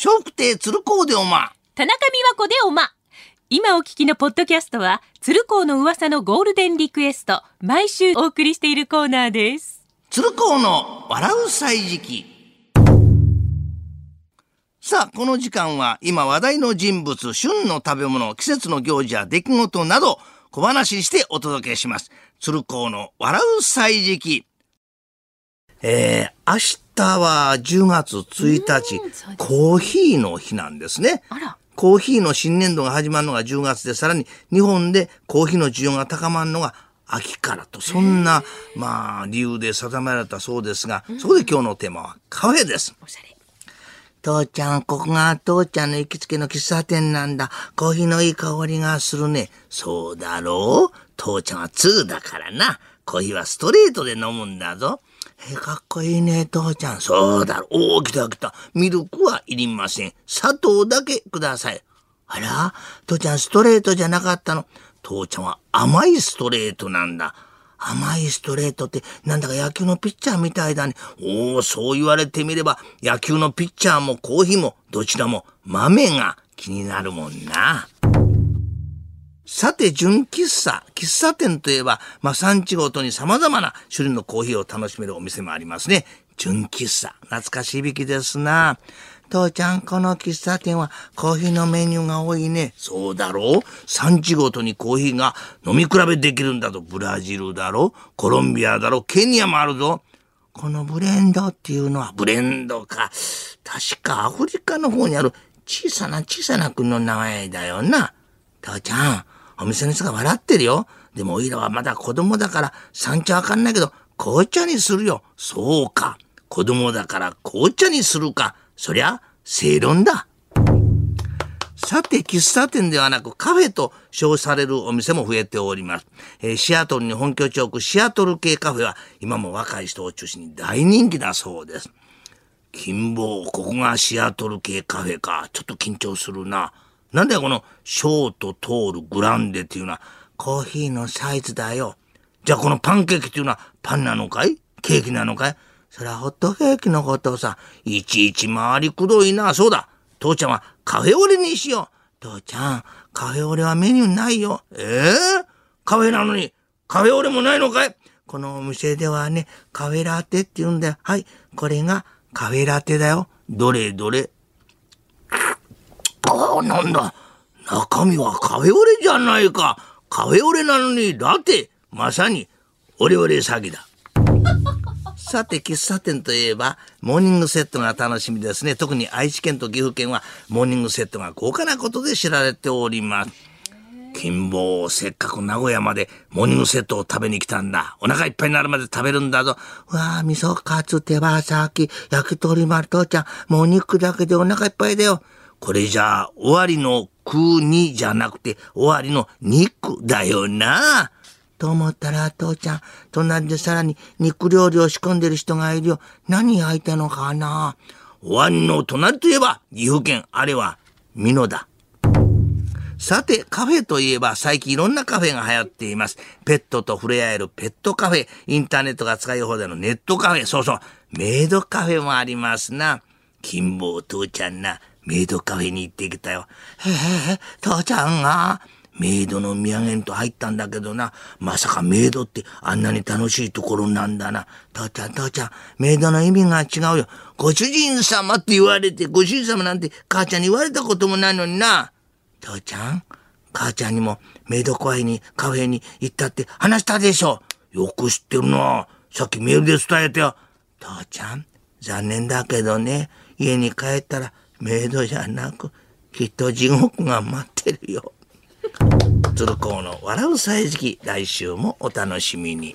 笑福亭鶴光でおま。田中美和子でおま。今お聞きのポッドキャストは、鶴光の噂のゴールデンリクエスト、毎週お送りしているコーナーです。鶴光の笑う歳時記。さあ、この時間は今話題の人物、旬の食べ物、季節の行事や出来事など小話にしてお届けします。鶴光の笑う歳時記。えー、明日は10月1日コーヒーの日なんですね。あら。コーヒーの新年度が始まるのが10月で、さらに日本でコーヒーの需要が高まるのが秋からと、そんな、まあ、理由で定められたそうですが、そこで今日のテーマはカフェです。おしゃれ。父ちゃん、ここが父ちゃんの行きつけの喫茶店なんだ。コーヒーのいい香りがするね。そうだろう？父ちゃんは2だからな。コーヒーはストレートで飲むんだぞ。え、かっこいいね、父ちゃん。そうだろう。お、来た来た。ミルクはいりません。砂糖だけください。あら？父ちゃんストレートじゃなかったの？父ちゃんは甘いストレートなんだ。甘いストレートってなんだか野球のピッチャーみたいだね。おお、そう言われてみれば野球のピッチャーもコーヒーもどちらも豆が気になるもんな。さて、純喫茶。喫茶店といえば、まあ、産地ごとに様々な種類のコーヒーを楽しめるお店もありますね。純喫茶。懐かしい響きですな。父ちゃん、この喫茶店はコーヒーのメニューが多いね。そうだろう産地ごとにコーヒーが飲み比べできるんだと。ブラジルだろコロンビアだろケニアもあるぞ。このブレンドっていうのはブレンドか。確かアフリカの方にある小さな小さな国の名前だよな。父ちゃん、お店の人が笑ってるよ。でもおいらはまだ子供だから産地わかんないけど紅茶にするよ。そうか。子供だから紅茶にするか。そりゃ正論だ。さて、喫茶店ではなくカフェと称されるお店も増えております。えーシアトルに本拠地を置くシアトル系カフェは今も若い人を中心に大人気だそうです。金棒、ここがシアトル系カフェか。ちょっと緊張するな。なんだよ、このショート、トール、グランデっていうのはコーヒーのサイズだよ。じゃあこのパンケーキっていうのはパンなのかい？ケーキなのかい？それはホットケーキのことをさ。いちいち回りくどいな。そうだ。父ちゃんはカフェオレにしよう。父ちゃん、カフェオレはメニューないよ。ええカフェなのにカフェオレもないのかい？このお店ではね、カフェラテって言うんだよ。はい、これがカフェラテだよ。どれどれ。なんだ。中身はカフェオレじゃないか。カフェオレなのにラテ。まさに、オレオレ詐欺だ。さて、喫茶店といえば、モーニングセットが楽しみですね。特に愛知県と岐阜県は、モーニングセットが豪華なことで知られております。金棒、せっかく名古屋までモーニングセットを食べに来たんだ。お腹いっぱいになるまで食べるんだぞ。うわあ、味噌カツ、手羽先、焼き鳥丸、父ちゃん、もう肉だけでお腹いっぱいだよ。これじゃあ、終わりの食うにじゃなくて、終わりの肉だよな。と思ったら、父ちゃん、隣でさらに肉料理を仕込んでる人がいるよ。何焼いたのかな終わりの隣といえば、岐阜県、あれは、美濃だ。さて、カフェといえば最近いろんなカフェが流行っています。ペットと触れ合えるペットカフェ、インターネットが使い放題のネットカフェ、そうそう、メイドカフェもありますな。金坊父ちゃんな、メイドカフェに行ってきたよ。へえ、父ちゃんが、メイドの土産と入ったんだけどな。まさかメイドってあんなに楽しいところなんだな。父ちゃん、父ちゃん、メイドの意味が違うよ。ご主人様って言われて、ご主人様なんて母ちゃんに言われたこともないのにな。父ちゃん、母ちゃんにもメイドカフェにカフェに行ったって話したでしょ。よく知ってるな。さっきメールで伝えたよ。父ちゃん、残念だけどね、家に帰ったらメイドじゃなく、きっと地獄が待ってるよ。鶴光の笑う歳時、来週もお楽しみに。